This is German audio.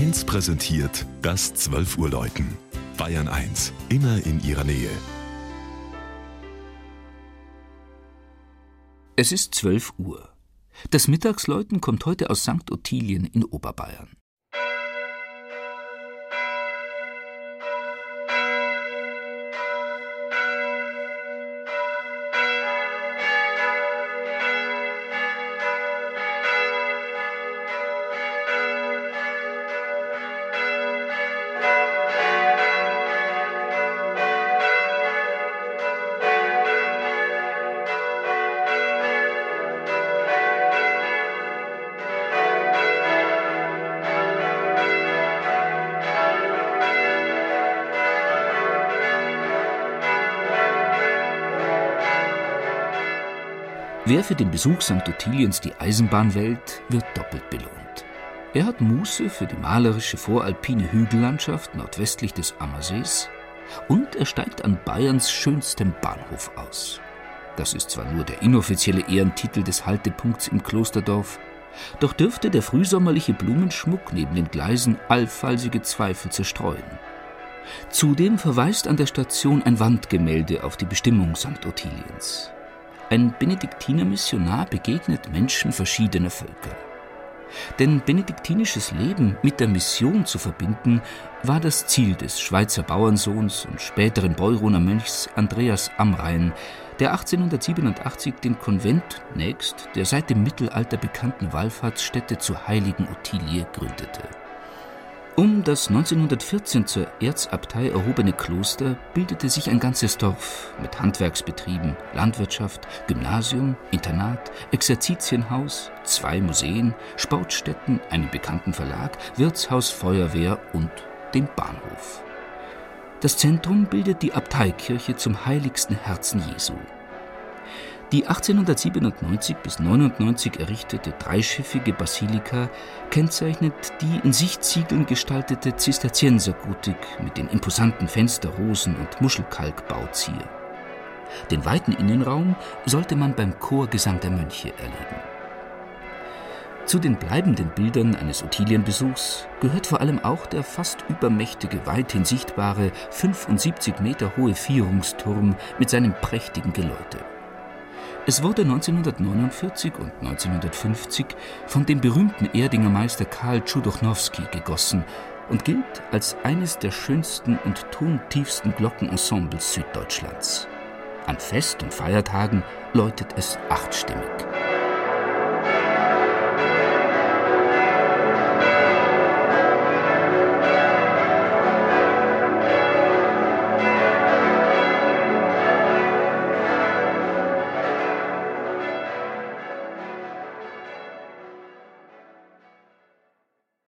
1 präsentiert das 12 Uhr Läuten. Bayern 1, immer in ihrer Nähe. Es ist 12 Uhr. Das Mittagsläuten kommt heute aus St. Ottilien in Oberbayern. Wer für den Besuch St. Ottiliens die Eisenbahn wählt, wird doppelt belohnt. Er hat Muße für die malerische voralpine Hügellandschaft nordwestlich des Ammersees und er steigt an Bayerns schönstem Bahnhof aus. Das ist zwar nur der inoffizielle Ehrentitel des Haltepunkts im Klosterdorf, doch dürfte der frühsommerliche Blumenschmuck neben den Gleisen allfalsige Zweifel zerstreuen. Zudem verweist an der Station ein Wandgemälde auf die Bestimmung St. Ottiliens. Ein Benediktinermissionar begegnet Menschen verschiedener Völker. Denn benediktinisches Leben mit der Mission zu verbinden, war das Ziel des Schweizer Bauernsohns und späteren Beuroner Mönchs Andreas Amrain, der 1887 den Konvent nächst der seit dem Mittelalter bekannten Wallfahrtsstätte zur heiligen Ottilie gründete. Um das 1914 zur Erzabtei erhobene Kloster bildete sich ein ganzes Dorf mit Handwerksbetrieben, Landwirtschaft, Gymnasium, Internat, Exerzitienhaus, zwei Museen, Sportstätten, einem bekannten Verlag, Wirtshaus, Feuerwehr und dem Bahnhof. Das Zentrum bildet die Abteikirche zum heiligsten Herzen Jesu. Die 1897 bis 99 errichtete dreischiffige Basilika kennzeichnet die in Sichtziegeln gestaltete Zisterziensergotik mit den imposanten Fensterrosen und Muschelkalkbauzier. Den weiten Innenraum sollte man beim Chorgesang der Mönche erleben. Zu den bleibenden Bildern eines Ottilienbesuchs gehört vor allem auch der fast übermächtige, weithin sichtbare, 75 Meter hohe Vierungsturm mit seinem prächtigen Geläute. Es wurde 1949 und 1950 von dem berühmten Erdinger Meister Karl Tschudochnowski gegossen und gilt als eines der schönsten und tontiefsten Glockenensembles Süddeutschlands. An Fest- und Feiertagen läutet es achtstimmig.